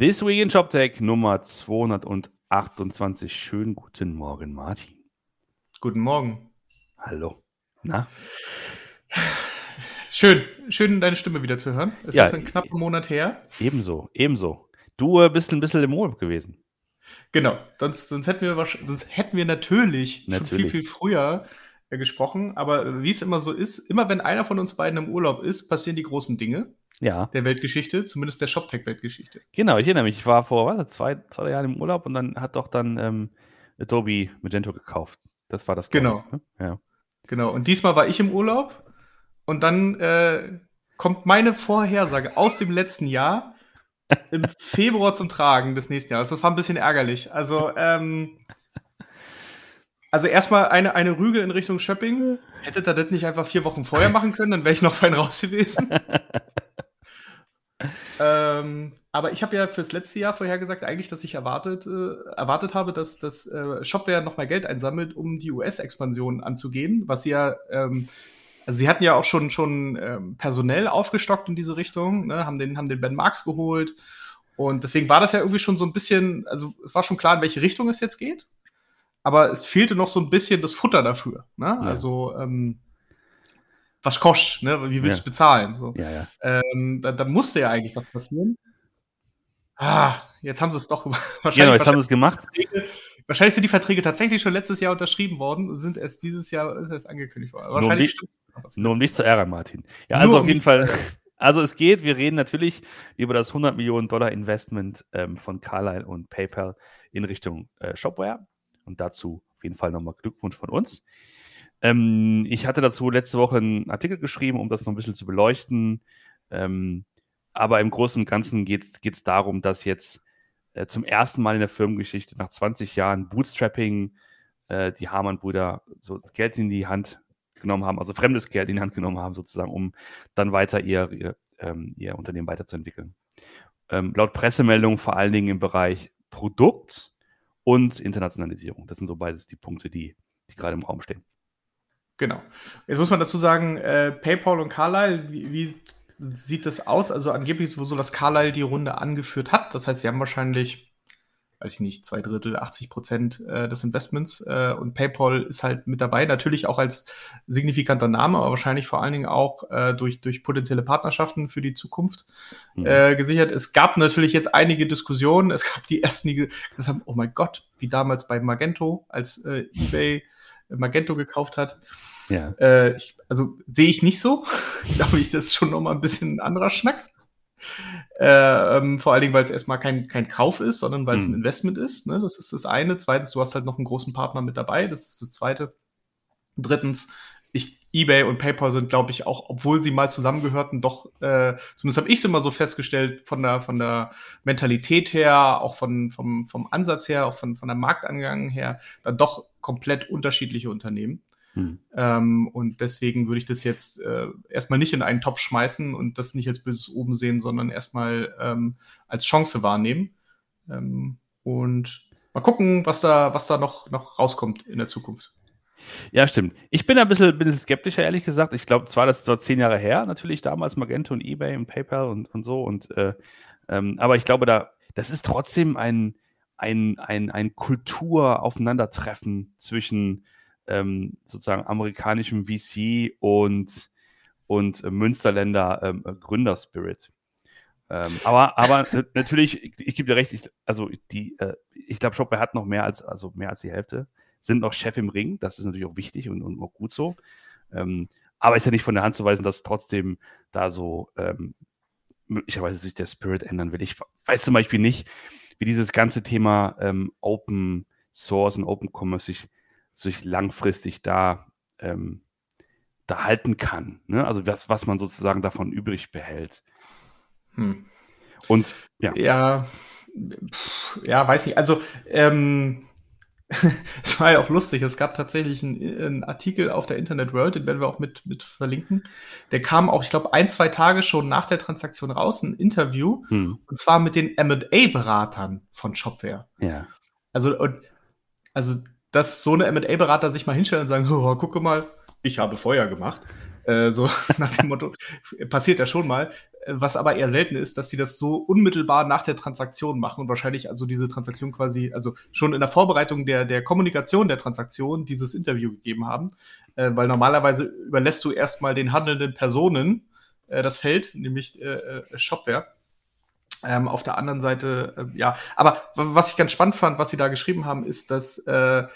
This Week in ShopTech Nummer 228. Schönen guten Morgen, Martin. Guten Morgen. Hallo. Na? Schön, schön deine Stimme wieder zu hören. Es Ja. ist ein knapper Monat her. Ebenso, ebenso. Du äh, bist ein bisschen im Urlaub gewesen. Genau, sonst, sonst, hätten, wir, sonst hätten wir natürlich, schon Natürlich. viel, viel früher gesprochen. Aber äh, wie es immer so ist, immer wenn einer von uns beiden im Urlaub ist, passieren die großen Dinge Ja, der Weltgeschichte, zumindest der ShopTech-Weltgeschichte. genau. Ich erinnere mich. Ich war vor was, zwei, zwei Jahren im Urlaub und dann hat doch dann ähm, Adobe Magento gekauft. Das war das. Genau. Ich, ne? Ja. Genau, und diesmal war ich im Urlaub und dann äh, kommt meine Vorhersage aus dem letzten Jahr im Februar zum Tragen des nächsten Jahres. Das war ein bisschen ärgerlich. Also, ähm, also erstmal eine, eine Rüge in Richtung Shopping. Hättet ihr das nicht einfach vier Wochen vorher machen können, dann wäre ich noch fein raus gewesen. ähm, aber ich habe ja fürs letzte Jahr vorhergesagt, eigentlich, dass ich erwartet, äh, erwartet habe, dass das äh, Shopware noch mal Geld einsammelt, um die US-Expansion anzugehen, was sie ja, ähm, also sie hatten ja auch schon schon ähm, personell aufgestockt in diese Richtung, ne, haben den haben den Ben Marks geholt und deswegen war das ja irgendwie schon so ein bisschen, also es war schon klar, in welche Richtung es jetzt geht, aber es fehlte noch so ein bisschen das Futter dafür, ne? Ja. Also ähm, was kostet, ne? Wie willst Ja. du bezahlen? So. ja, ja. Ähm, da, da musste ja eigentlich was passieren. Ah, jetzt haben sie es doch gemacht. Genau, jetzt haben wir es gemacht. Verträge, wahrscheinlich sind die Verträge tatsächlich schon letztes Jahr unterschrieben worden und sind erst dieses Jahr ist erst angekündigt worden. Nur um Wahrscheinlich stimmt was. Nur um dich zu ärgern, Martin. Ja, Nur also um auf jeden Fall. Also es geht, wir reden natürlich über das 100 Millionen Dollar Investment ähm, von Carlyle und PayPal in Richtung äh, Shopware. Und dazu auf jeden Fall nochmal Glückwunsch von uns. Ähm, ich hatte dazu letzte Woche einen Artikel geschrieben, um das noch ein bisschen zu beleuchten. Ähm, aber im Großen und Ganzen geht es darum, dass jetzt äh, zum ersten Mal in der Firmengeschichte nach 20 Jahren Bootstrapping äh, die Hamann-Brüder so Geld in die Hand genommen haben, also fremdes Geld in die Hand genommen haben, sozusagen, um dann weiter ihr, ihr, ähm, ihr Unternehmen weiterzuentwickeln. Ähm, laut Pressemeldung vor allen Dingen im Bereich Produkt und Internationalisierung. Das sind so beides die Punkte, die, die gerade im Raum stehen. Genau. Jetzt muss man dazu sagen, äh, PayPal und Carlyle, wie, wie sieht das aus? Also angeblich ist es so, dass Carlyle die Runde angeführt hat. Das heißt, sie haben wahrscheinlich, weiß ich nicht, zwei Drittel, 80 Prozent äh, des Investments äh, und PayPal ist halt mit dabei. Natürlich auch als signifikanter Name, aber wahrscheinlich vor allen Dingen auch äh, durch, durch potenzielle Partnerschaften für die Zukunft Mhm. äh, gesichert. Es gab natürlich jetzt einige Diskussionen. Es gab die ersten, die gesagt haben, oh mein Gott, wie damals bei Magento, als äh, eBay Magento gekauft hat. ja. Äh, ich, also sehe ich nicht so. Ich glaube, ich, das ist schon noch mal ein bisschen ein anderer Schnack. Äh, ähm, vor allen Dingen, weil es erstmal kein, kein Kauf ist, sondern weil es Mhm. ein Investment ist. Ne? Das ist das eine. Zweitens, du hast halt noch einen großen Partner mit dabei. Das ist das zweite. Drittens, ich, eBay und PayPal sind, glaube ich, auch, obwohl sie mal zusammengehörten, doch, äh, zumindest habe ich es immer so festgestellt, von der, von der Mentalität her, auch von, vom, vom Ansatz her, auch von, von der Marktangang her, dann doch komplett unterschiedliche Unternehmen. Mhm. Ähm, und deswegen würde ich das jetzt äh, erstmal nicht in einen Topf schmeißen und das nicht als böses Oben sehen, sondern erstmal ähm, als Chance wahrnehmen. Ähm, und mal gucken, was da, was da noch, noch rauskommt in der Zukunft. Ja, stimmt. Ich bin ein bisschen, bin ein bisschen skeptischer, ehrlich gesagt. Ich glaube, zwar, das ist zwar zehn Jahre her, natürlich damals Magento und eBay und PayPal und, und so. Und, äh, ähm, aber ich glaube, da, das ist trotzdem ein, ein, ein, ein Kulturaufeinandertreffen zwischen ähm, sozusagen amerikanischem VC und, und äh, Münsterländer ähm, äh, Gründerspirit. Ähm, aber, aber natürlich, ich, ich gebe dir recht, ich, also die, äh, ich glaube, Shopware hat noch mehr als, also mehr als die Hälfte sind noch Chef im Ring. Das ist natürlich auch wichtig und, und auch gut so. Ähm, aber ist ja nicht von der Hand zu weisen, dass trotzdem da so ähm, möglicherweise sich der Spirit ändern will. Ich weiß zum Beispiel nicht, wie dieses ganze Thema ähm, Open Source und Open Commerce sich, sich langfristig da, ähm, da halten kann. Ne? Also was, was man sozusagen davon übrig behält. Hm. Und ja, Ja, pff, ja, weiß nicht. Also, ähm, es war ja auch lustig. Es gab tatsächlich einen, einen Artikel auf der Internet World, den werden wir auch mit, mit verlinken. Der kam auch, ich glaube, ein, zwei Tage schon nach der Transaktion raus, ein Interview, hm, und zwar mit den M&A-Beratern von Shopware. ja, Also, und, also, dass so eine M&A-Berater sich mal hinstellen und sagen, oh, gucke mal, ich habe Feuer gemacht. Äh, so nach dem Motto, passiert ja schon mal. was aber eher selten ist, dass sie das so unmittelbar nach der Transaktion machen und wahrscheinlich also diese Transaktion quasi, also schon in der Vorbereitung der, der Kommunikation der Transaktion dieses Interview gegeben haben, äh, weil normalerweise überlässt du erstmal den handelnden Personen äh, das Feld, nämlich äh, äh Shopware. Ähm, auf der anderen Seite, äh, ja, aber was ich ganz spannend fand, was sie da geschrieben haben, ist, dass äh,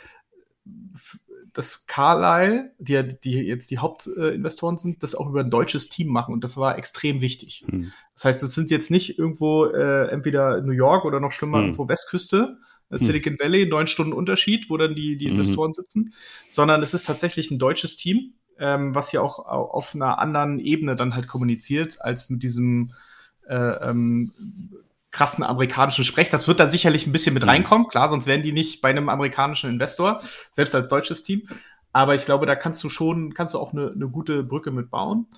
dass Carlyle, die, die jetzt die Hauptinvestoren sind, das auch über ein deutsches Team machen und das war extrem wichtig. Hm. Das heißt, es sind jetzt nicht irgendwo äh, entweder New York oder noch schlimmer hm. irgendwo Westküste, hm. Silicon Valley, neun Stunden Unterschied, wo dann die, die mhm. Investoren hm. sitzen, sondern es ist tatsächlich ein deutsches Team, ähm, was hier auch auf einer anderen Ebene dann halt kommuniziert, als mit diesem äh, ähm, krassen amerikanischen Sprech. Das wird da sicherlich ein bisschen mit mhm. reinkommen, klar, sonst wären die nicht bei einem amerikanischen Investor, selbst als deutsches Team. Aber ich glaube, da kannst du schon, kannst du auch eine, eine gute Brücke mitbauen.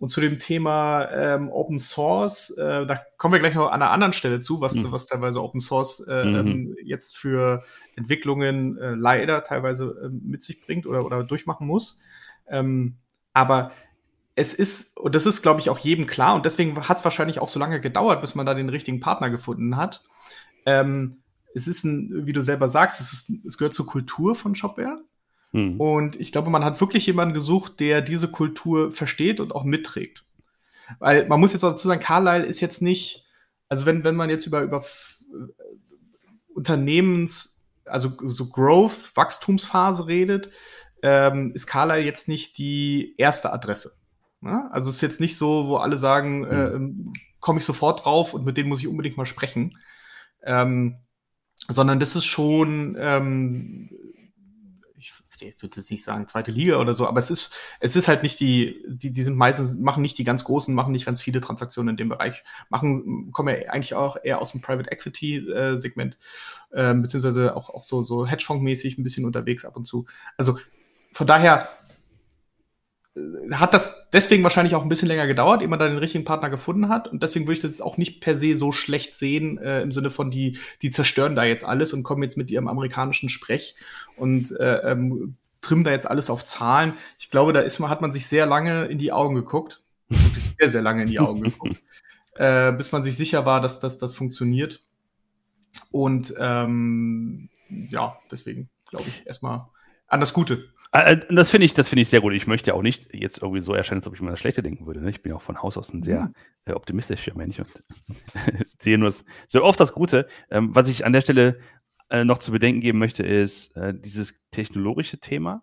Und zu dem Thema ähm, Open Source, äh, da kommen wir gleich noch an einer anderen Stelle zu, was, mhm. was teilweise Open Source äh, mhm. Ähm, jetzt für Entwicklungen äh, leider teilweise äh, mit sich bringt oder, oder durchmachen muss. Ähm, aber es ist, und das ist, glaube ich, auch jedem klar, und deswegen hat es wahrscheinlich auch so lange gedauert, bis man da den richtigen Partner gefunden hat. Ähm, es ist ein, wie du selber sagst, es, ist, es gehört zur Kultur von Shopware. Hm. Und ich glaube, man hat wirklich jemanden gesucht, der diese Kultur versteht und auch mitträgt. Weil man muss jetzt auch dazu sagen, Carlyle ist jetzt nicht, also wenn, wenn man jetzt über, über Unternehmens, also so Growth, Wachstumsphase redet, ähm, ist Carlyle jetzt nicht die erste Adresse. Ne? Also es ist jetzt nicht so, wo alle sagen, mhm. äh, komme ich sofort drauf und mit denen muss ich unbedingt mal sprechen. Ähm, sondern das ist schon, ähm, ich, ich würde jetzt nicht sagen zweite Liga oder so, aber es ist, es ist halt nicht die, die, die sind meistens, machen nicht die ganz großen, machen nicht ganz viele Transaktionen in dem Bereich, machen, kommen ja eigentlich auch eher aus dem Private Equity äh, Segment, äh, beziehungsweise auch, auch so, so Hedgefonds-mäßig ein bisschen unterwegs ab und zu. Also von daher, hat das deswegen wahrscheinlich auch ein bisschen länger gedauert, ehe man da den richtigen Partner gefunden hat. Und deswegen würde ich das auch nicht per se so schlecht sehen, äh, im Sinne von, die, die zerstören da jetzt alles und kommen jetzt mit ihrem amerikanischen Sprech und äh, ähm, trimmen da jetzt alles auf Zahlen. Ich glaube, da ist man, hat man sich sehr lange in die Augen geguckt. Wirklich sehr, sehr lange in die Augen geguckt. Äh, bis man sich sicher war, dass, dass das funktioniert. Und ähm, ja, deswegen glaube ich erstmal an das Gute. Äh, äh, das finde ich, das finde ich sehr gut. Ich möchte auch nicht jetzt irgendwie so erscheinen, als ob ich mir das Schlechte denken würde. Ne? Ich bin auch von Haus aus ein sehr mhm. äh, optimistischer Mensch und sehe nur so oft das Gute. Ähm, was ich an der Stelle äh, noch zu bedenken geben möchte, ist äh, dieses technologische Thema.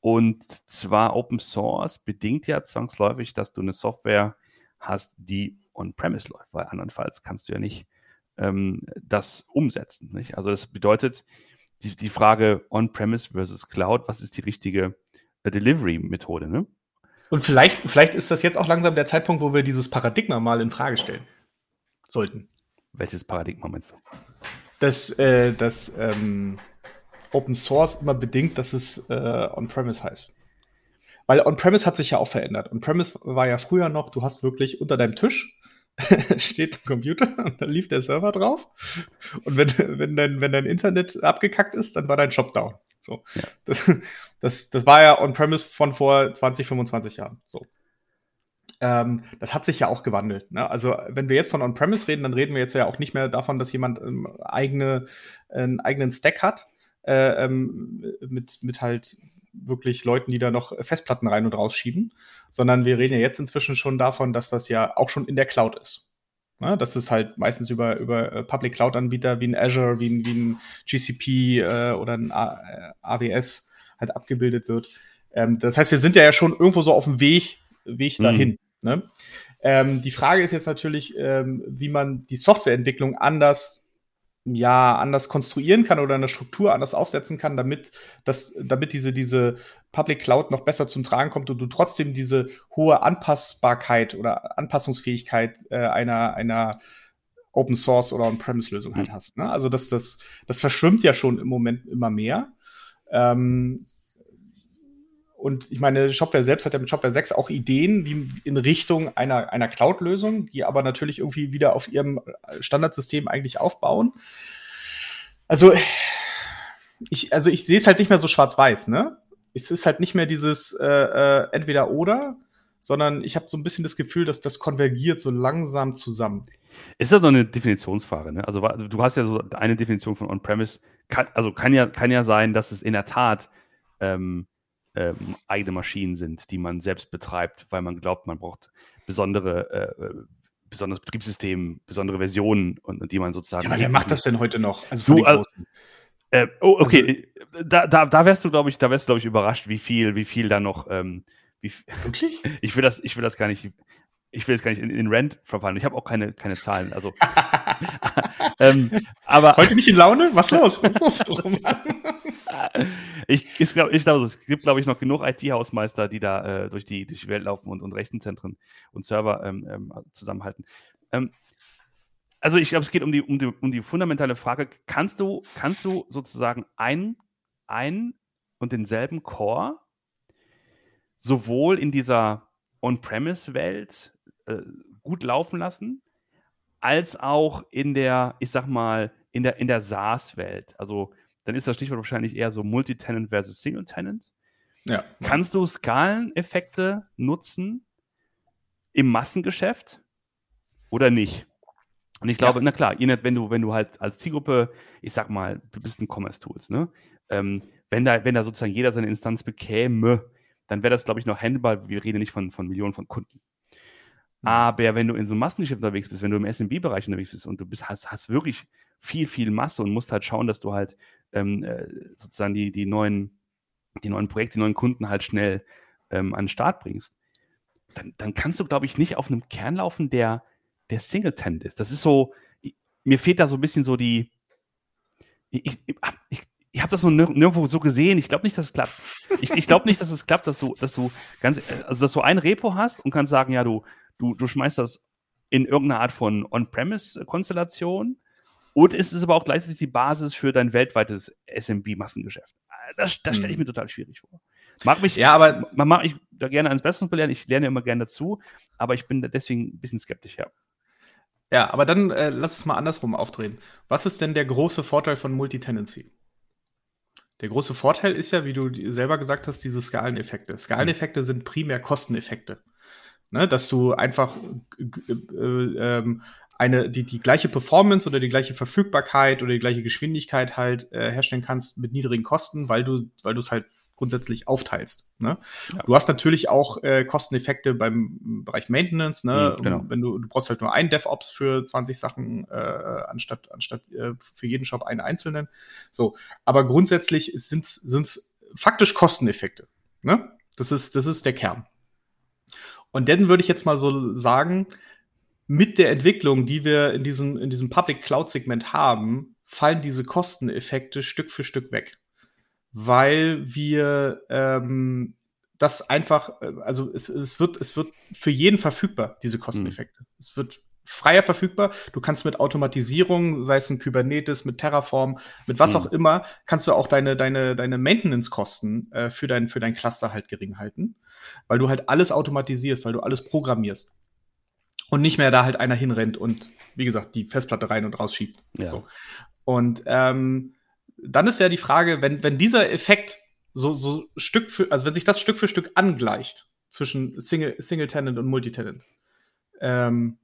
Und zwar Open Source bedingt ja zwangsläufig, dass du eine Software hast, die on-premise läuft, weil andernfalls kannst du ja nicht ähm, das umsetzen. Nicht? Also das bedeutet, die, die Frage On-Premise versus Cloud, was ist die richtige äh, Delivery-Methode, ne? Und vielleicht, vielleicht ist das jetzt auch langsam der Zeitpunkt, wo wir dieses Paradigma mal in Frage stellen sollten. Welches Paradigma meinst du? Dass, äh, dass ähm, Open Source immer bedingt, dass es äh, On-Premise heißt. Weil On-Premise hat sich ja auch verändert. On-Premise war ja früher noch, du hast wirklich unter deinem Tisch steht ein Computer und dann lief der Server drauf. Und wenn, wenn, dein, wenn dein Internet abgekackt ist, dann war dein Shop down. So. Ja. Das, das, das war ja on-premise von vor 20, 25 Jahren. So. Ähm, das hat sich ja auch gewandelt. Ne? Also, wenn wir jetzt von on-premise reden, dann reden wir jetzt ja auch nicht mehr davon, dass jemand ähm, eigene, einen eigenen Stack hat, äh, ähm, mit, mit halt wirklich Leuten, die da noch Festplatten rein und rausschieben, sondern wir reden ja jetzt inzwischen schon davon, dass das ja auch schon in der Cloud ist. Ja, das ist halt meistens über, über äh, Public Cloud-Anbieter wie ein Azure, wie ein, wie ein GCP äh, oder ein A AWS halt abgebildet wird. Ähm, das heißt, wir sind ja schon irgendwo so auf dem Weg, Weg dahin. Mhm. Ne? Ähm, die Frage ist jetzt natürlich, ähm, wie man die Softwareentwicklung anders ja anders konstruieren kann oder eine Struktur anders aufsetzen kann, damit das, damit diese, diese Public Cloud noch besser zum Tragen kommt und du trotzdem diese hohe Anpassbarkeit oder Anpassungsfähigkeit äh, einer, einer Open Source oder On-Premise-Lösung halt mhm. hast. Ne? Also das, das, das verschwimmt ja schon im Moment immer mehr. Ähm, und ich meine, Shopware selbst hat ja mit Shopware 6 auch Ideen wie in Richtung einer, einer Cloud-Lösung, die aber natürlich irgendwie wieder auf ihrem Standardsystem eigentlich aufbauen. Also ich, also ich sehe es halt nicht mehr so schwarz-weiß, ne? Es ist halt nicht mehr dieses äh, äh, entweder oder, sondern ich habe so ein bisschen das Gefühl, dass das konvergiert so langsam zusammen. Ist das doch eine Definitionsfrage, ne? Also du hast ja so eine Definition von On-Premise. also kann ja, kann ja sein, dass es in der Tat ähm, ähm, eigene Maschinen sind, die man selbst betreibt, weil man glaubt, man braucht besondere, äh, äh besonderes Betriebssystem, besondere Versionen und, und die man sozusagen. Ja, aber wer macht das denn heute noch? Also du, also, äh, oh, okay. Also, da, da, da wärst du, glaube ich, da wärst du, glaube ich, überrascht, wie viel, wie viel da noch, ähm, wie, Wirklich? Ich will das, ich will das gar nicht, ich will jetzt gar nicht in, in Rent verfallen. Ich habe auch keine, keine Zahlen. Also, ähm, aber heute nicht in Laune? Was los? Was los? ich ich glaube, ich glaub, es gibt, glaube ich, noch genug IT-Hausmeister, die da äh, durch, die, durch die Welt laufen und, und Rechenzentren und Server ähm, ähm, zusammenhalten. Ähm, also ich glaube, es geht um die, um, die, um die fundamentale Frage, kannst du, kannst du sozusagen ein, ein und denselben Core sowohl in dieser On-Premise-Welt äh, gut laufen lassen, als auch in der, ich sag mal, in der, in der SaaS-Welt. Also dann ist das Stichwort wahrscheinlich eher so Multi-Tenant versus Single-Tenant. Ja. Kannst du Skaleneffekte nutzen im Massengeschäft oder nicht? Und ich glaube, ja. na klar, wenn du, wenn du halt als Zielgruppe, ich sag mal, du bist ein Commerce-Tools, ne? Ähm, wenn, da, wenn da sozusagen jeder seine Instanz bekäme, dann wäre das, glaube ich, noch handelbar. Wir reden nicht von, von Millionen von Kunden. Mhm. Aber wenn du in so einem Massengeschäft unterwegs bist, wenn du im SMB-Bereich unterwegs bist und du bist, hast, hast wirklich viel, viel Masse und musst halt schauen, dass du halt ähm, äh, sozusagen die, die, neuen, die neuen Projekte, die neuen Kunden halt schnell ähm, an den Start bringst, dann, dann kannst du, glaube ich, nicht auf einem Kern laufen, der, der Singleton ist. Das ist so, mir fehlt da so ein bisschen so die, ich, ich, ich, ich habe das noch nirgendwo so gesehen. Ich glaube nicht, dass es klappt. Ich, ich glaube nicht, dass es klappt, dass du, dass du ganz, also dass du ein Repo hast und kannst sagen, ja, du, du, du schmeißt das in irgendeine Art von On-Premise-Konstellation und ist es aber auch gleichzeitig die Basis für dein weltweites SMB-Massengeschäft. Das, das stelle ich hm. mir total schwierig vor. Mag mich, ja, aber man mag ich da gerne ans Besseren belehren. Ich lerne immer gerne dazu, aber ich bin deswegen ein bisschen skeptisch, ja. Ja, aber dann äh, lass es mal andersrum aufdrehen. Was ist denn der große Vorteil von Multitenancy? Der große Vorteil ist ja, wie du selber gesagt hast, diese Skaleneffekte. Skaleneffekte sind primär Kosteneffekte. Ne, dass du einfach äh, ähm, eine, die, die gleiche Performance oder die gleiche Verfügbarkeit oder die gleiche Geschwindigkeit halt äh, herstellen kannst mit niedrigen Kosten, weil du, weil du es halt grundsätzlich aufteilst. Ne? Ja. Du hast natürlich auch äh, Kosteneffekte beim Bereich Maintenance. Ne? Mhm, genau. Wenn du, du brauchst halt nur einen DevOps für 20 Sachen äh, anstatt anstatt äh, für jeden Shop einen einzelnen. So, aber grundsätzlich sind es faktisch Kosteneffekte. Ne? Das ist das ist der Kern. Und dann würde ich jetzt mal so sagen, mit der Entwicklung, die wir in diesem in diesem Public Cloud Segment haben, fallen diese Kosteneffekte Stück für Stück weg weil wir ähm, das einfach, äh, also es, es, wird, es wird für jeden verfügbar, diese Kosteneffekte. Mhm. Es wird freier verfügbar. Du kannst mit Automatisierung, sei es ein Kubernetes, mit Terraform, mit was mhm. auch immer, kannst du auch deine, deine, deine Maintenance-Kosten äh, für, dein, für dein Cluster halt gering halten, weil du halt alles automatisierst, weil du alles programmierst. Und nicht mehr da halt einer hinrennt und, wie gesagt, die Festplatte rein und rausschiebt. Ja. So. Und ähm, dann ist ja die Frage, wenn, wenn dieser Effekt so, so Stück für, also wenn sich das Stück für Stück angleicht zwischen Single, Single Tenant und Multitenant, ähm,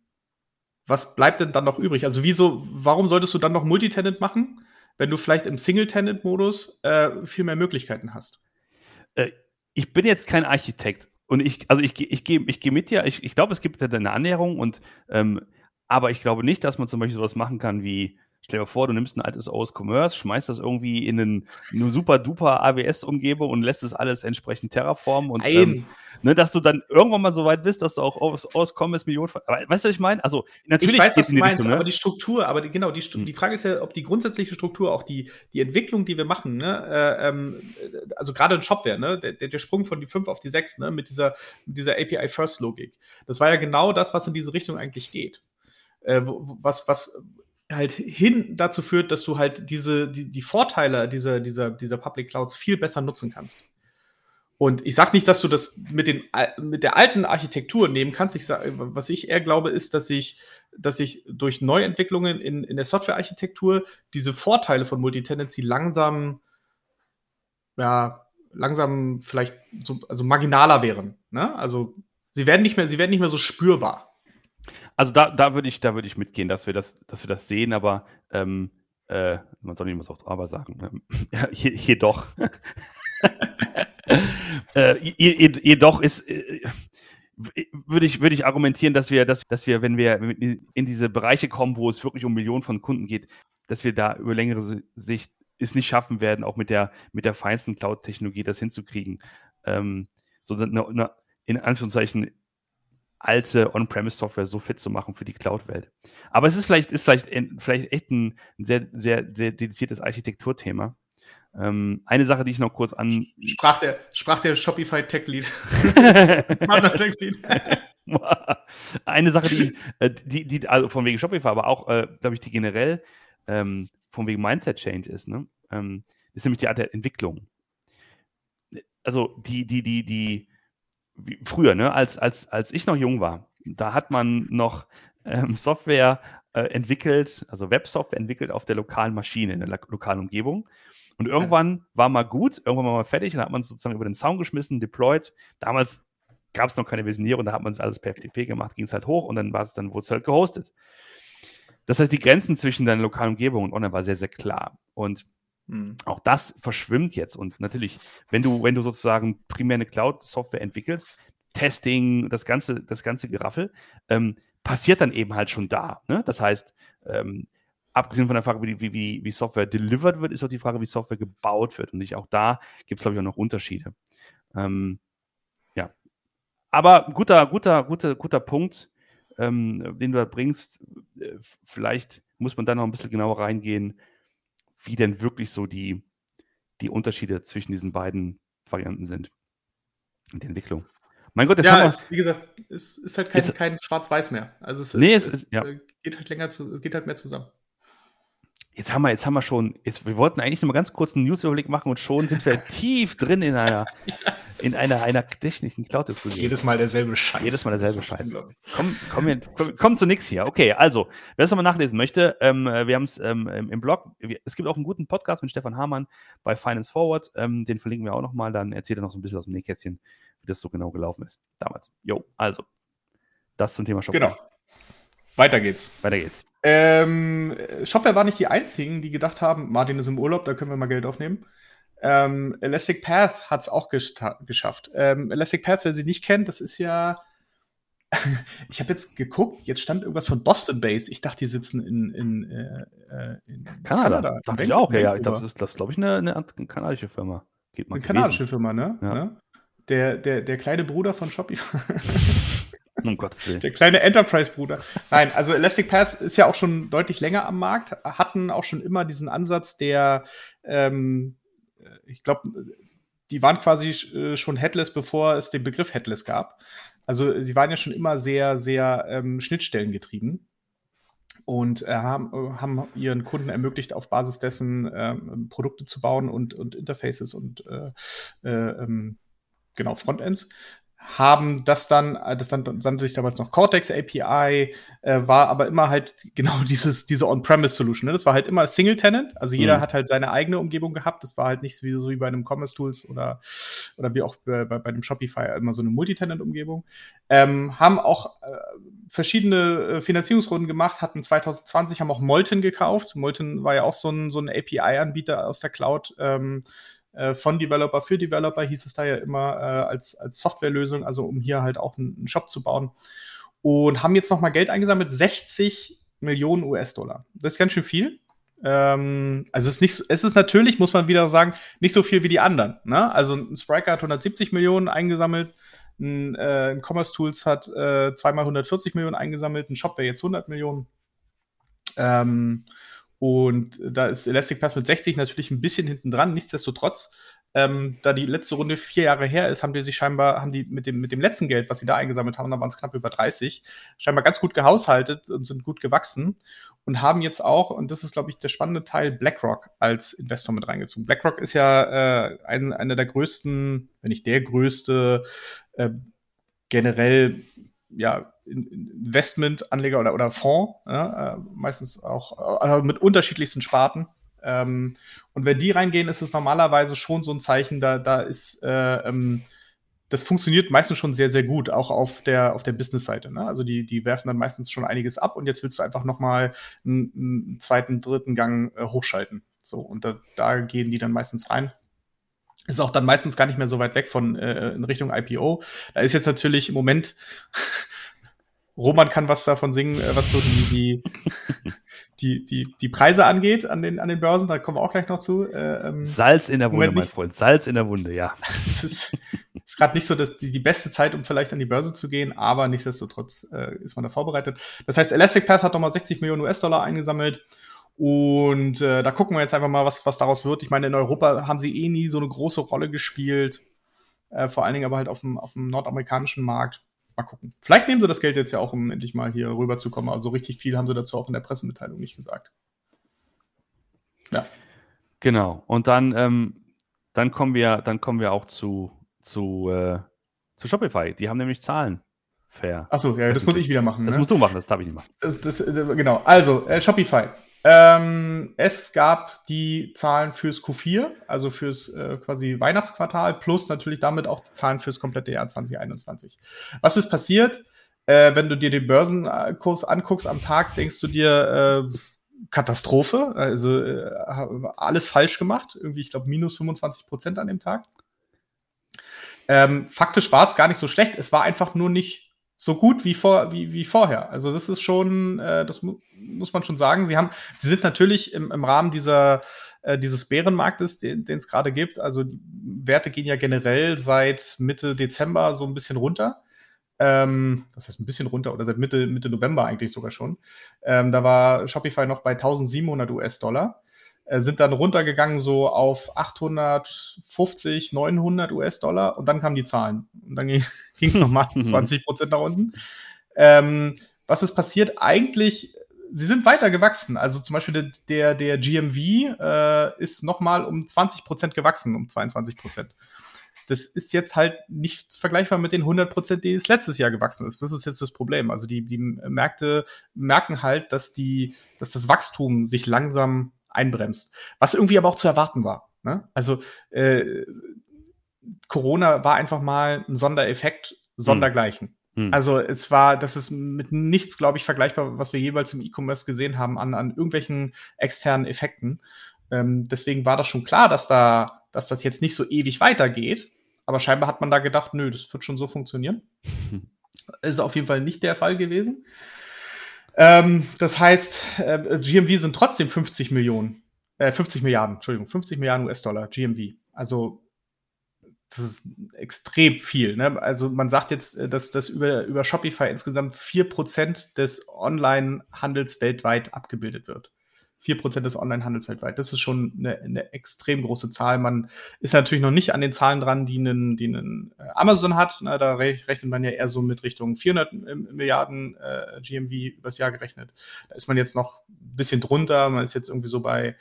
was bleibt denn dann noch übrig? Also wieso, warum solltest du dann noch Multitenant machen, wenn du vielleicht im Single-Tenant-Modus äh, viel mehr Möglichkeiten hast? Äh, ich bin jetzt kein Architekt und ich, also ich, ich gehe ich geh mit dir, ich, ich glaube, es gibt eine Annäherung und ähm, aber ich glaube nicht, dass man zum Beispiel sowas machen kann wie Stell dir vor, du nimmst ein altes OS Commerce, schmeißt das irgendwie in einen, eine super duper AWS-Umgebung und lässt es alles entsprechend terraformen und ähm, ne, dass du dann irgendwann mal so weit bist, dass du auch OS, OS Commerce Millionen. Aber weißt du, was ich meine? Also natürlich ich weiß, was du meinst, Richtung, ne? aber die Struktur, aber die, genau, die, hm. die Frage ist ja, ob die grundsätzliche Struktur, auch die, die Entwicklung, die wir machen, ne, äh, ähm, also gerade ein Shopware, ne, der, der Sprung von die 5 auf die 6, ne, mit dieser, mit dieser API-First-Logik, das war ja genau das, was in diese Richtung eigentlich geht. Äh, was, was, halt hin dazu führt, dass du halt diese, die, die Vorteile dieser, dieser, dieser Public Clouds viel besser nutzen kannst. Und ich sage nicht, dass du das mit, den, mit der alten Architektur nehmen kannst. Ich sag, was ich eher glaube, ist, dass ich, dass ich durch Neuentwicklungen in, in der Softwarearchitektur diese Vorteile von Multitenancy langsam, ja, langsam vielleicht so, also marginaler wären. Ne? Also Sie werden nicht mehr, sie werden nicht mehr so spürbar. Also da, da würde ich, da würde ich mitgehen, dass wir das, dass wir das sehen, aber ähm, äh, man soll nicht immer so aber sagen. Ähm, hier, jedoch. äh, jedoch ist, äh, würde ich, würde ich argumentieren, dass wir, dass, dass wir, wenn wir in diese Bereiche kommen, wo es wirklich um Millionen von Kunden geht, dass wir da über längere Sicht es nicht schaffen werden, auch mit der, mit der feinsten Cloud-Technologie das hinzukriegen. Ähm, so eine, eine, in Anführungszeichen alte On-Premise-Software so fit zu machen für die Cloud-Welt. Aber es ist vielleicht, ist vielleicht, vielleicht echt ein, sehr, sehr, sehr dediziertes Architekturthema. Ähm, eine Sache, die ich noch kurz an. Sprach der, sprach der Shopify Tech Lead. eine Sache, die, äh, die, die, also von wegen Shopify, aber auch, äh, glaube ich, die generell ähm, von wegen Mindset Change ist, ne? Ähm, ist nämlich die Art der Entwicklung. Also die, die, die, die, früher, ne, als, als, als ich noch jung war, da hat man noch ähm, Software äh, entwickelt, also Websoftware entwickelt auf der lokalen Maschine, in der lokalen Umgebung. Und irgendwann war mal gut, irgendwann war mal fertig, und dann hat man es sozusagen über den Zaun geschmissen, deployed. Damals gab es noch keine Versionierung, da hat man es alles per FTP gemacht, ging es halt hoch und dann war es dann, wurde es halt gehostet. Das heißt, die Grenzen zwischen deiner lokalen Umgebung und online war sehr, sehr klar. Und mhm. auch das verschwimmt jetzt. Und natürlich, wenn du, wenn du sozusagen primär eine Cloud-Software entwickelst, Testing, das ganze, das ganze Geraffel, ähm, passiert dann eben halt schon da. Ne? Das heißt, ähm, abgesehen von der Frage, wie, wie, wie Software delivered wird, ist auch die Frage, wie Software gebaut wird. Und nicht auch da gibt es, glaube ich, auch noch Unterschiede. Ähm, ja. Aber guter, guter, guter, guter Punkt, ähm, den du da bringst. Äh, vielleicht muss man da noch ein bisschen genauer reingehen, wie denn wirklich so die, die Unterschiede zwischen diesen beiden Varianten sind. Und die Entwicklung. Mein Gott, das ja. Es, wie gesagt, es ist halt kein, kein Schwarz-Weiß mehr. Also es, nee, es, es, es ja. Äh, geht halt länger zu, geht halt mehr zusammen. Jetzt haben wir, jetzt haben wir schon, jetzt, wir wollten eigentlich nur mal ganz kurz einen Newsüberblick machen und schon sind wir tief drin in einer, in einer, einer technischen Cloud-Diskussion. Jedes Mal derselbe Scheiß. Jedes Mal derselbe Scheiß. Komm, komm, komm, komm zu nix hier. Okay, also, wer es nochmal nachlesen möchte, ähm, wir haben es ähm, im Blog. Es gibt auch einen guten Podcast mit Stefan Hamann bei Finance Forward. Ähm, den verlinken wir auch nochmal. Dann erzählt er noch so ein bisschen aus dem Nähkästchen, wie das so genau gelaufen ist damals. Jo, also, das zum Thema Shopping. Genau. Weiter geht's. Weiter geht's. Ähm, Shopware war nicht die einzigen, die gedacht haben, Martin ist im Urlaub, da können wir mal Geld aufnehmen. Ähm, Elastic Path hat es auch geschafft. Ähm, Elastic Path, wer sie nicht kennt, das ist ja. ich habe jetzt geguckt, jetzt stand irgendwas von Boston Base. Ich dachte, die sitzen in, in, äh, äh in Kanada. Kanada. Dachte ich auch, ja, ja. Das ist, das glaube ich, eine, eine, kanadische Firma. Geht mal eine gewesen. kanadische Firma, ne? Ja. ne? Der, der, der kleine Bruder von Shopify. Um Gottes Willen. Der kleine Enterprise-Bruder. Nein, also Elastic Pass ist ja auch schon deutlich länger am Markt, hatten auch schon immer diesen Ansatz, der, ähm, ich glaube, die waren quasi äh, schon headless, bevor es den Begriff headless gab. Also sie waren ja schon immer sehr, sehr ähm, Schnittstellen getrieben und äh, haben, äh, haben ihren Kunden ermöglicht, auf Basis dessen ähm, Produkte zu bauen und, und Interfaces und äh, äh ähm, genau Frontends haben das dann, äh, das dann nannte sich damals noch Cortex API, äh, war aber immer halt genau dieses, diese On-Premise Solution. Ne? Das war halt immer Single Tenant, also jeder mhm. hat halt seine eigene Umgebung gehabt. Das war halt nicht wie, so wie bei einem Commerce Tools oder, oder wie auch bei, bei, bei dem Shopify immer so eine Multitenant-Umgebung. Ähm, haben auch äh, verschiedene äh, Finanzierungsrunden gemacht, hatten 2020 haben auch Molten gekauft. Molten war ja auch so ein, so ein API-Anbieter aus der Cloud. Ähm, äh, von Developer für Developer hieß es da ja immer äh, als, als Softwarelösung, also um hier halt auch einen, einen Shop zu bauen. Und haben jetzt nochmal Geld eingesammelt, 60 Millionen US-Dollar. Das ist ganz schön viel. Ähm, also es ist nicht, es ist natürlich, muss man wieder sagen, nicht so viel wie die anderen. Ne? Also ein Spriker hat 170 Millionen eingesammelt, ein, äh, ein Commerce Tools hat äh, zweimal 140 Millionen eingesammelt, ein Shop wäre jetzt 100 Millionen. Ähm, und da ist Elastic Path mit 60 natürlich ein bisschen hinten dran. Nichtsdestotrotz, ähm, da die letzte Runde vier Jahre her ist, haben die sich scheinbar, haben die mit dem, mit dem letzten Geld, was sie da eingesammelt haben, da waren es knapp über 30, scheinbar ganz gut gehaushaltet und sind gut gewachsen und haben jetzt auch, und das ist, glaube ich, der spannende Teil, BlackRock als Investor mit reingezogen. BlackRock ist ja äh, ein, einer der größten, wenn nicht der größte, äh, generell ja, Investmentanleger oder, oder Fonds, ja, äh, meistens auch also mit unterschiedlichsten Sparten. Ähm, und wenn die reingehen, ist es normalerweise schon so ein Zeichen, da, da ist, äh, ähm, das funktioniert meistens schon sehr, sehr gut, auch auf der, auf der Business-Seite. Ne? Also die, die werfen dann meistens schon einiges ab und jetzt willst du einfach nochmal einen, einen zweiten, dritten Gang äh, hochschalten. So, und da, da gehen die dann meistens rein. Ist auch dann meistens gar nicht mehr so weit weg von äh, in Richtung IPO. Da ist jetzt natürlich im Moment Roman kann was davon singen, äh, was so die, die, die, die, die Preise angeht an den, an den Börsen. Da kommen wir auch gleich noch zu. Äh, ähm, Salz in der Wunde, mein Freund. Salz in der Wunde, ja. Es ist, ist gerade nicht so dass die, die beste Zeit, um vielleicht an die Börse zu gehen, aber nichtsdestotrotz äh, ist man da vorbereitet. Das heißt, Elastic Path hat nochmal 60 Millionen US-Dollar eingesammelt. Und äh, da gucken wir jetzt einfach mal, was, was daraus wird. Ich meine, in Europa haben sie eh nie so eine große Rolle gespielt. Äh, vor allen Dingen aber halt auf dem, auf dem nordamerikanischen Markt mal gucken. Vielleicht nehmen sie das Geld jetzt ja auch, um endlich mal hier rüberzukommen. Also richtig viel haben sie dazu auch in der Pressemitteilung nicht gesagt. Ja. Genau. Und dann, ähm, dann kommen wir, dann kommen wir auch zu, zu, äh, zu Shopify. Die haben nämlich Zahlen. Fair. Achso, ja, das muss ich wieder machen. Das ne? musst du machen, das darf ich nicht machen. Das, das, äh, genau. Also, äh, Shopify. Ähm, es gab die Zahlen fürs Q4, also fürs äh, quasi Weihnachtsquartal, plus natürlich damit auch die Zahlen fürs komplette Jahr 2021. Was ist passiert? Äh, wenn du dir den Börsenkurs anguckst am Tag, denkst du dir, äh, Katastrophe, also äh, alles falsch gemacht, irgendwie, ich glaube, minus 25 Prozent an dem Tag. Ähm, faktisch war es gar nicht so schlecht, es war einfach nur nicht so gut wie, vor, wie, wie vorher. Also das ist schon, äh, das mu muss man schon sagen. Sie haben, sie sind natürlich im, im Rahmen dieser, äh, dieses Bärenmarktes, den es gerade gibt. Also die Werte gehen ja generell seit Mitte Dezember so ein bisschen runter. Ähm, das heißt ein bisschen runter oder seit Mitte, Mitte November eigentlich sogar schon. Ähm, da war Shopify noch bei 1700 US-Dollar. Äh, sind dann runtergegangen so auf 850, 900 US-Dollar und dann kamen die Zahlen. Und dann ging es nochmal 20 Prozent nach unten. Ähm, was ist passiert? Eigentlich, sie sind weiter gewachsen. Also zum Beispiel der, der, der GMV äh, ist nochmal um 20 Prozent gewachsen, um 22 Prozent. Das ist jetzt halt nicht vergleichbar mit den 100 Prozent, die es letztes Jahr gewachsen ist. Das ist jetzt das Problem. Also die, die Märkte merken halt, dass die, dass das Wachstum sich langsam einbremst. Was irgendwie aber auch zu erwarten war. Ne? Also äh, Corona war einfach mal ein Sondereffekt, sondergleichen. Hm. Also es war, das ist mit nichts, glaube ich, vergleichbar, was wir jeweils im E-Commerce gesehen haben, an, an irgendwelchen externen Effekten. Ähm, deswegen war das schon klar, dass da, dass das jetzt nicht so ewig weitergeht. Aber scheinbar hat man da gedacht, nö, das wird schon so funktionieren. Hm. Ist auf jeden Fall nicht der Fall gewesen. Ähm, das heißt, äh, GMV sind trotzdem 50 Millionen, äh, 50 Milliarden, Entschuldigung, 50 Milliarden US-Dollar GMV. Also das ist extrem viel. Ne? Also man sagt jetzt, äh, dass das über, über Shopify insgesamt 4% des Online-Handels weltweit abgebildet wird. 4% des Onlinehandels weltweit. Das ist schon eine, eine, extrem große Zahl. Man ist natürlich noch nicht an den Zahlen dran, die einen, die einen äh, Amazon hat. Na, da rechnet man ja eher so mit Richtung 400 Milliarden äh, GMV übers Jahr gerechnet. Da ist man jetzt noch ein bisschen drunter. Man ist jetzt irgendwie so bei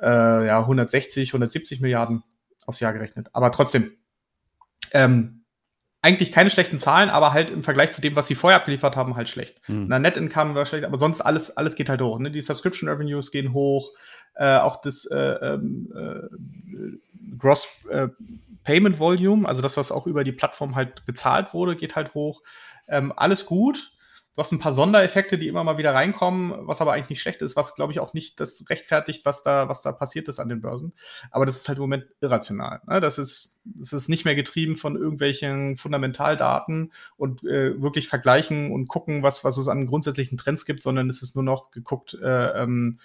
äh, ja, 160, 170 Milliarden aufs Jahr gerechnet. Aber trotzdem, ähm, eigentlich keine schlechten Zahlen, aber halt im Vergleich zu dem, was sie vorher abgeliefert haben, halt schlecht. Hm. Na, Net Income war schlecht, aber sonst alles, alles geht halt hoch. Ne? Die Subscription Revenues gehen hoch, äh, auch das äh, ähm, äh, Gross äh, Payment Volume, also das, was auch über die Plattform halt bezahlt wurde, geht halt hoch. Ähm, alles gut. Du hast ein paar Sondereffekte, die immer mal wieder reinkommen, was aber eigentlich nicht schlecht ist, was glaube ich auch nicht das rechtfertigt, was da, was da passiert ist an den Börsen. Aber das ist halt im Moment irrational. Ne? Das ist, das ist nicht mehr getrieben von irgendwelchen Fundamentaldaten und äh, wirklich vergleichen und gucken, was, was es an grundsätzlichen Trends gibt, sondern es ist nur noch geguckt, äh, ähm,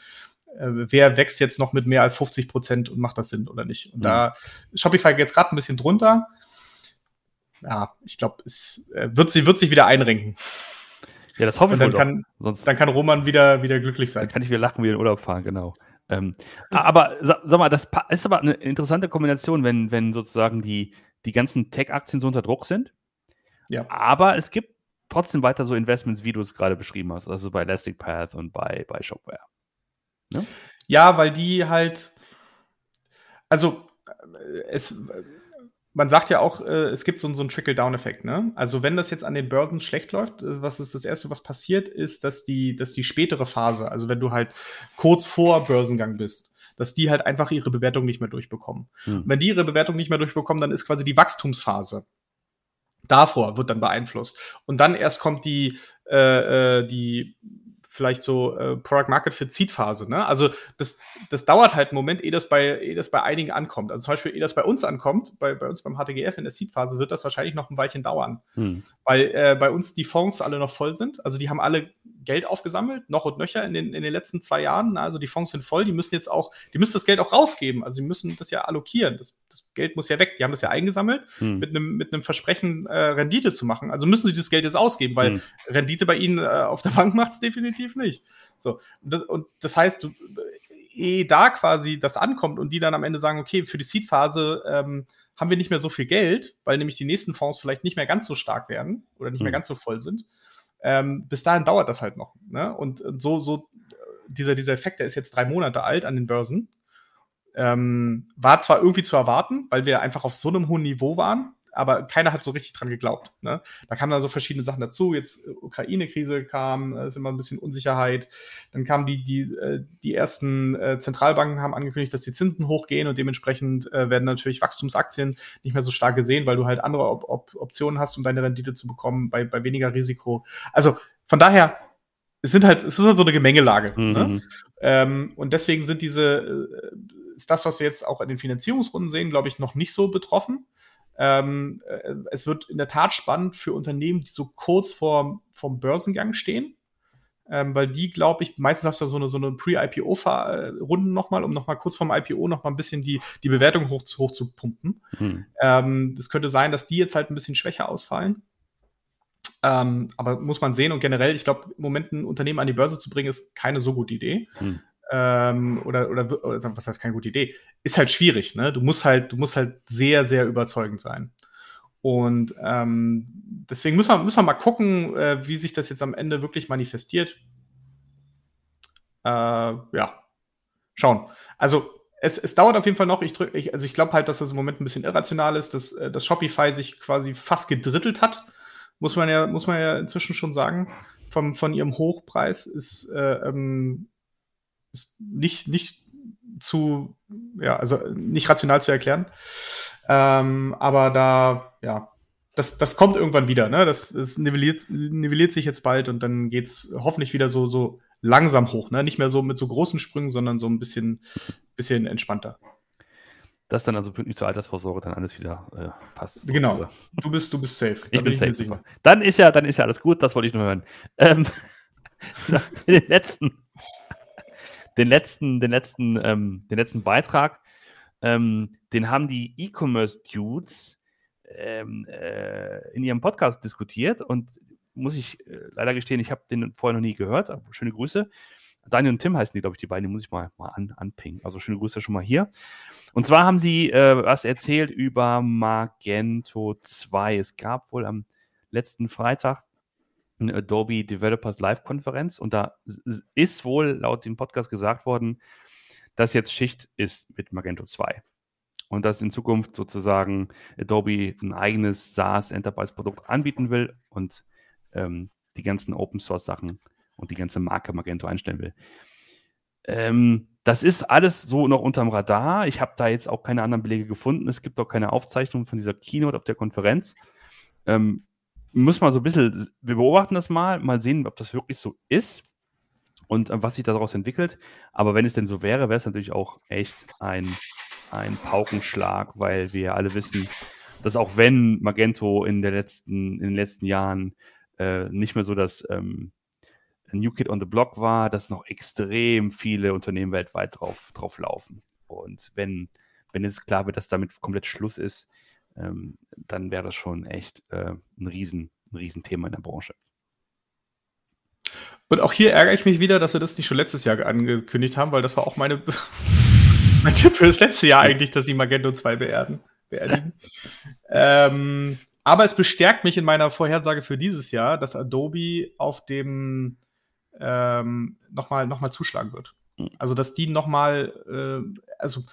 äh, wer wächst jetzt noch mit mehr als 50 Prozent und macht das Sinn oder nicht. Und mhm. da Shopify jetzt gerade ein bisschen drunter. Ja, ich glaube, es äh, wird, sie, wird sich wieder einrenken. Ja, das hoffe ich dann kann, Sonst, dann kann Roman wieder, wieder glücklich sein. Dann kann ich wieder lachen, wieder in Urlaub fahren, genau. Ähm, aber sag, sag, mal, das ist aber eine interessante Kombination, wenn, wenn sozusagen die, die ganzen Tech-Aktien so unter Druck sind. Ja. Aber es gibt trotzdem weiter so Investments, wie du es gerade beschrieben hast, also bei Elastic Path und bei, bei Shopware. Ne? Ja, weil die halt, also äh, es, man sagt ja auch, äh, es gibt so, so einen Trickle-Down-Effekt. Ne? Also wenn das jetzt an den Börsen schlecht läuft, äh, was ist das Erste, was passiert, ist, dass die, dass die spätere Phase, also wenn du halt kurz vor Börsengang bist, dass die halt einfach ihre Bewertung nicht mehr durchbekommen. Hm. wenn die ihre Bewertung nicht mehr durchbekommen, dann ist quasi die Wachstumsphase davor wird dann beeinflusst. Und dann erst kommt die, äh, äh die vielleicht so äh, Product Market Fit Seed Phase. Ne? Also das, das dauert halt einen Moment, ehe das, bei, ehe das bei einigen ankommt. Also zum Beispiel, ehe das bei uns ankommt, bei, bei uns beim HTGF in der Seed Phase, wird das wahrscheinlich noch ein Weilchen dauern. Hm. Weil äh, bei uns die Fonds alle noch voll sind. Also die haben alle Geld aufgesammelt, noch und nöcher in den, in den letzten zwei Jahren. Also die Fonds sind voll, die müssen jetzt auch, die müssen das Geld auch rausgeben. Also die müssen das ja allokieren. Das, das Geld muss ja weg. Die haben das ja eingesammelt hm. mit einem mit einem Versprechen, äh, Rendite zu machen. Also müssen sie das Geld jetzt ausgeben, weil hm. Rendite bei ihnen äh, auf der Bank macht es definitiv nicht. So. Und das, und das heißt, du, eh da quasi das ankommt und die dann am Ende sagen, okay, für die Seed-Phase ähm, haben wir nicht mehr so viel Geld, weil nämlich die nächsten Fonds vielleicht nicht mehr ganz so stark werden oder nicht hm. mehr ganz so voll sind. Ähm, bis dahin dauert das halt noch. Ne? Und, und so, so, dieser, dieser Effekt, der ist jetzt drei Monate alt an den Börsen. Ähm, war zwar irgendwie zu erwarten, weil wir einfach auf so einem hohen Niveau waren, aber keiner hat so richtig dran geglaubt. Ne? Da kamen dann so verschiedene Sachen dazu. Jetzt äh, Ukraine-Krise kam, äh, ist immer ein bisschen Unsicherheit. Dann kamen die, die, äh, die ersten Zentralbanken haben angekündigt, dass die Zinsen hochgehen und dementsprechend werden natürlich Wachstumsaktien nicht mehr so stark gesehen, weil du halt andere Op Op Optionen hast, um deine Rendite zu bekommen bei, bei weniger Risiko. Also von daher, es sind halt, es ist halt so eine Gemengelage. Ne? Mhm. Ne? Ähm, und deswegen sind diese, ist das, was wir jetzt auch in den Finanzierungsrunden sehen, glaube ich, noch nicht so betroffen. Ähm, äh, es wird in der Tat spannend für Unternehmen, die so kurz vor, vom Börsengang stehen. Ähm, weil die, glaube ich, meistens hast du so eine, so eine Pre-IPO-Runde nochmal, um nochmal kurz vorm IPO nochmal ein bisschen die, die Bewertung hoch, hoch zu pumpen. Mhm. Ähm, das könnte sein, dass die jetzt halt ein bisschen schwächer ausfallen. Ähm, aber muss man sehen und generell, ich glaube, im Moment ein Unternehmen an die Börse zu bringen, ist keine so gute Idee. Mhm ähm, oder, oder, oder was heißt keine gute Idee, ist halt schwierig, ne? Du musst halt, du musst halt sehr, sehr überzeugend sein. Und ähm, deswegen müssen wir, müssen wir mal gucken, äh, wie sich das jetzt am Ende wirklich manifestiert. Äh, ja, schauen. Also es, es dauert auf jeden Fall noch. Ich drück, ich, also ich glaube halt, dass das im Moment ein bisschen irrational ist, dass, äh, dass Shopify sich quasi fast gedrittelt hat. Muss man ja, muss man ja inzwischen schon sagen. Vom, von ihrem Hochpreis ist äh, ähm, nicht, nicht zu, ja, also nicht rational zu erklären. Ähm, aber da, ja, das, das kommt irgendwann wieder, ne? Das, das nivelliert, nivelliert sich jetzt bald und dann geht's hoffentlich wieder so, so langsam hoch, ne? Nicht mehr so mit so großen Sprüngen, sondern so ein bisschen, bisschen entspannter. Das dann also pünktlich zur Altersvorsorge dann alles wieder äh, passt. So genau. Du bist, du bist safe. Ich bin, bin safe. Dann ist ja, dann ist ja alles gut, das wollte ich nur hören. Ähm, in den letzten den letzten, den letzten, ähm, den letzten Beitrag, ähm, den haben die E-Commerce-Dudes ähm, äh, in ihrem Podcast diskutiert und muss ich äh, leider gestehen, ich habe den vorher noch nie gehört, schöne Grüße. Daniel und Tim heißen die, glaube ich, die beiden, die muss ich mal, mal an, anpingen. Also schöne Grüße schon mal hier. Und zwar haben sie äh, was erzählt über Magento 2. Es gab wohl am letzten Freitag eine Adobe Developers Live-Konferenz und da ist wohl laut dem Podcast gesagt worden, dass jetzt Schicht ist mit Magento 2 und dass in Zukunft sozusagen Adobe ein eigenes SaaS-Enterprise-Produkt anbieten will und ähm, die ganzen Open-Source-Sachen und die ganze Marke Magento einstellen will. Ähm, das ist alles so noch unterm Radar. Ich habe da jetzt auch keine anderen Belege gefunden. Es gibt auch keine Aufzeichnung von dieser Keynote auf der Konferenz. Ähm, muss mal so ein bisschen, wir beobachten das mal, mal sehen, ob das wirklich so ist und äh, was sich daraus entwickelt. Aber wenn es denn so wäre, wäre es natürlich auch echt ein, ein Paukenschlag, weil wir alle wissen, dass auch wenn Magento in, der letzten, in den letzten Jahren äh, nicht mehr so das ähm, New Kid on the Block war, dass noch extrem viele Unternehmen weltweit drauf, drauf laufen. Und wenn, wenn jetzt klar wird, dass damit komplett Schluss ist, ähm, dann wäre das schon echt äh, ein, Riesen, ein Riesenthema in der Branche. Und auch hier ärgere ich mich wieder, dass wir das nicht schon letztes Jahr angekündigt haben, weil das war auch meine, mein Tipp für das letzte Jahr eigentlich, dass sie Magento 2 beerden, beerdigen. ähm, aber es bestärkt mich in meiner Vorhersage für dieses Jahr, dass Adobe auf dem ähm, nochmal noch mal zuschlagen wird. Hm. Also, dass die nochmal, äh, also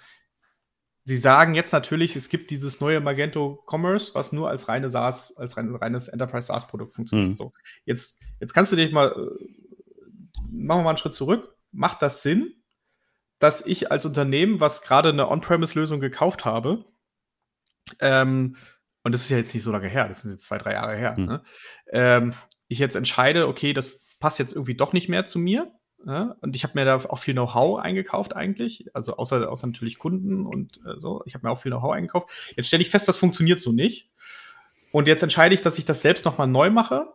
Sie sagen jetzt natürlich, es gibt dieses neue Magento Commerce, was nur als reine SaaS, als rein, reines Enterprise SaaS Produkt funktioniert. Mhm. So, jetzt, jetzt kannst du dich mal, äh, machen wir mal einen Schritt zurück. Macht das Sinn, dass ich als Unternehmen, was gerade eine On-Premise-Lösung gekauft habe, ähm, und das ist ja jetzt nicht so lange her, das sind jetzt zwei, drei Jahre her, hm. ne? ähm, ich jetzt entscheide, okay, das passt jetzt irgendwie doch nicht mehr zu mir. Ja? Und ich habe mir da auch viel Know-how eingekauft eigentlich, also außer, außer natürlich Kunden und äh, so. Ich habe mir auch viel Know-how eingekauft. Jetzt stelle ich fest, das funktioniert so nicht. Und jetzt entscheide ich, dass ich das selbst nochmal neu mache.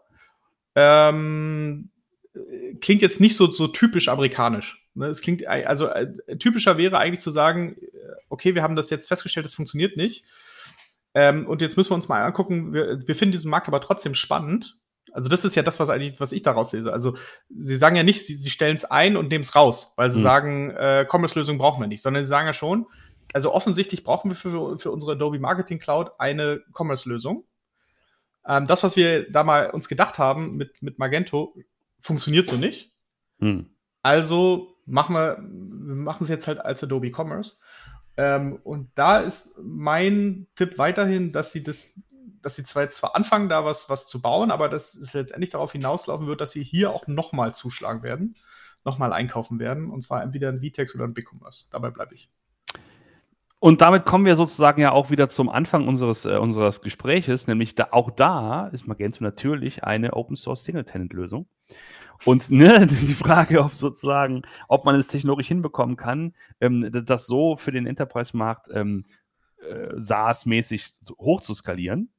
Ähm, klingt jetzt nicht so, so typisch amerikanisch. Ne? Es klingt, also äh, typischer wäre eigentlich zu sagen, äh, okay, wir haben das jetzt festgestellt, das funktioniert nicht. Ähm, und jetzt müssen wir uns mal angucken, wir, wir finden diesen Markt aber trotzdem spannend. Also das ist ja das, was eigentlich, was ich daraus lese. Also sie sagen ja nicht, sie, sie stellen es ein und nehmen es raus, weil sie mhm. sagen, äh, Commerce-Lösung brauchen wir nicht, sondern sie sagen ja schon, also offensichtlich brauchen wir für, für unsere Adobe Marketing Cloud eine Commerce-Lösung. Ähm, das, was wir da mal uns gedacht haben mit, mit Magento, funktioniert so nicht. Mhm. Also machen wir, wir machen es jetzt halt als Adobe Commerce. Ähm, und da ist mein Tipp weiterhin, dass sie das, dass sie zwar, zwar anfangen, da was, was zu bauen, aber dass es letztendlich darauf hinauslaufen wird, dass sie hier auch nochmal zuschlagen werden, nochmal einkaufen werden, und zwar entweder ein VTEX oder ein BigCommerce. Dabei bleibe ich. Und damit kommen wir sozusagen ja auch wieder zum Anfang unseres, äh, unseres Gespräches, nämlich da, auch da ist Magento natürlich eine Open Source Single Tenant Lösung. Und ne, die Frage, ob sozusagen, ob man es technologisch hinbekommen kann, ähm, das so für den Enterprise-Markt ähm, äh, SaaS-mäßig hoch zu skalieren.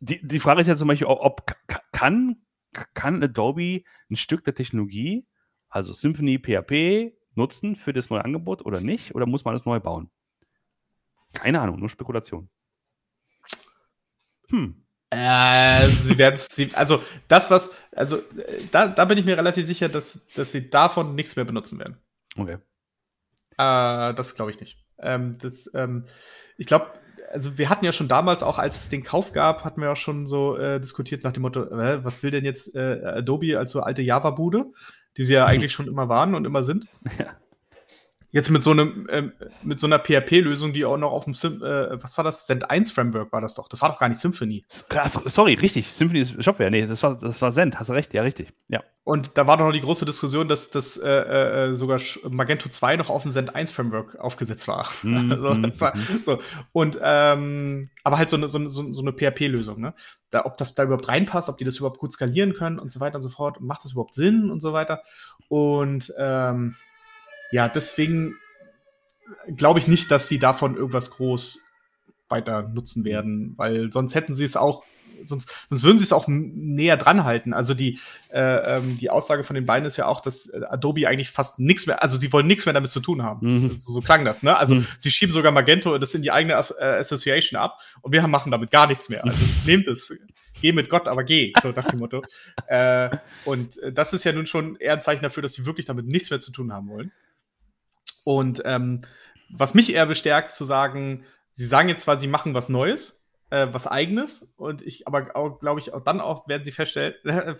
Die, die Frage ist ja zum Beispiel, ob kann, kann Adobe ein Stück der Technologie, also Symphony, PHP, nutzen für das neue Angebot oder nicht? Oder muss man das neu bauen? Keine Ahnung, nur Spekulation. Hm. Äh, sie werden es, also das, was, also da, da bin ich mir relativ sicher, dass, dass sie davon nichts mehr benutzen werden. Okay. Äh, das glaube ich nicht. Ähm, das, ähm, ich glaube, also wir hatten ja schon damals, auch als es den Kauf gab, hatten wir auch schon so äh, diskutiert nach dem Motto, äh, was will denn jetzt äh, Adobe als so alte Java-Bude, die sie ja eigentlich schon immer waren und immer sind. Ja. Jetzt mit so einem, äh, mit so einer PHP-Lösung, die auch noch auf dem Sim, äh, was war das? Send 1 Framework war das doch. Das war doch gar nicht Symphony. Sorry, richtig. Symphony ist Shopware. Nee, das war, das war Send. Hast du recht. Ja, richtig. Ja. Und da war doch noch die große Diskussion, dass das äh, äh, sogar Magento 2 noch auf dem Send 1 Framework aufgesetzt war. Mm, also, mm, war mm. so. Und, ähm, aber halt so eine, so, so, so eine PHP-Lösung, ne? Da, ob das da überhaupt reinpasst, ob die das überhaupt gut skalieren können und so weiter und so fort. Macht das überhaupt Sinn und so weiter. Und, ähm, ja, deswegen glaube ich nicht, dass sie davon irgendwas groß weiter nutzen werden, weil sonst hätten sie es auch, sonst, sonst würden sie es auch näher dran halten. Also die, äh, ähm, die Aussage von den beiden ist ja auch, dass äh, Adobe eigentlich fast nichts mehr, also sie wollen nichts mehr damit zu tun haben. Mhm. So, so, klang das, ne? Also mhm. sie schieben sogar Magento das in die eigene As äh, Association ab und wir machen damit gar nichts mehr. Also nehmt es. Geh mit Gott, aber geh, so nach dem Motto. äh, und äh, das ist ja nun schon eher ein Zeichen dafür, dass sie wirklich damit nichts mehr zu tun haben wollen. Und ähm, was mich eher bestärkt, zu sagen, sie sagen jetzt zwar, sie machen was Neues, äh, was Eigenes, und ich, aber auch, glaube ich, auch dann auch werden sie feststellen, äh,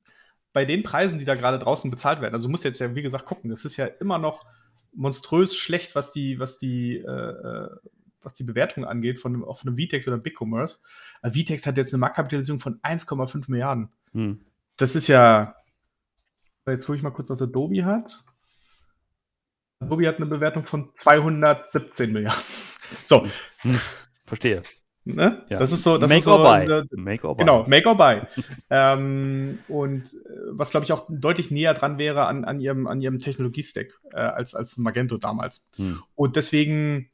bei den Preisen, die da gerade draußen bezahlt werden, also muss jetzt ja, wie gesagt, gucken, das ist ja immer noch monströs schlecht, was die, was die, äh, äh was die Bewertung angeht von einem, auf einem VTEX oder BigCommerce. Äh, VTEX hat jetzt eine Marktkapitalisierung von 1,5 Milliarden. Hm. Das ist ja, jetzt gucke ich mal kurz, was Adobe hat. Adobe hat eine Bewertung von 217 Milliarden. So. Hm, verstehe. Ne? Ja. Das ist so, das make ist so, or buy. make or buy. Genau, make or buy. ähm, und äh, was, glaube ich, auch deutlich näher dran wäre an, an ihrem, an ihrem Technologiestack äh, als, als Magento damals. Hm. Und deswegen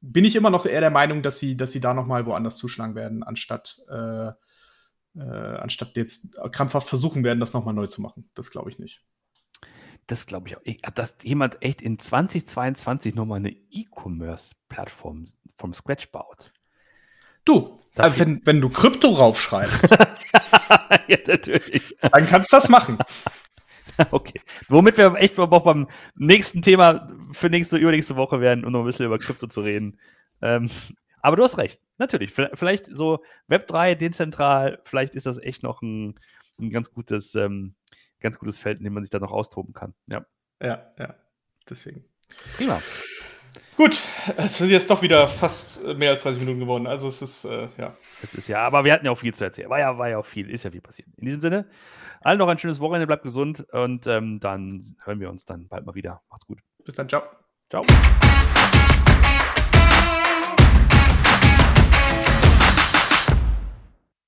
bin ich immer noch eher der Meinung, dass sie, dass sie da nochmal woanders zuschlagen werden, anstatt, äh, äh, anstatt jetzt krampfhaft versuchen werden, das nochmal neu zu machen. Das glaube ich nicht das glaube ich auch, dass jemand echt in 2022 nochmal eine E-Commerce-Plattform vom Scratch baut. Du, also wenn, wenn du Krypto raufschreibst, ja, natürlich. dann kannst du das machen. Okay. Womit wir echt auch beim nächsten Thema für nächste, übernächste Woche werden, um noch ein bisschen über Krypto zu reden. Ähm, aber du hast recht. Natürlich. Vielleicht so Web3 dezentral, vielleicht ist das echt noch ein, ein ganz gutes ähm, ganz gutes Feld, in dem man sich da noch austoben kann. Ja, ja, ja. Deswegen. Prima. Gut, es sind jetzt doch wieder fast mehr als 30 Minuten geworden. Also es ist, äh, ja. Es ist ja, aber wir hatten ja auch viel zu erzählen. War ja, war ja auch viel, ist ja viel passiert. In diesem Sinne, allen noch ein schönes Wochenende, bleibt gesund und ähm, dann hören wir uns dann bald mal wieder. Macht's gut. Bis dann, ciao. Ciao.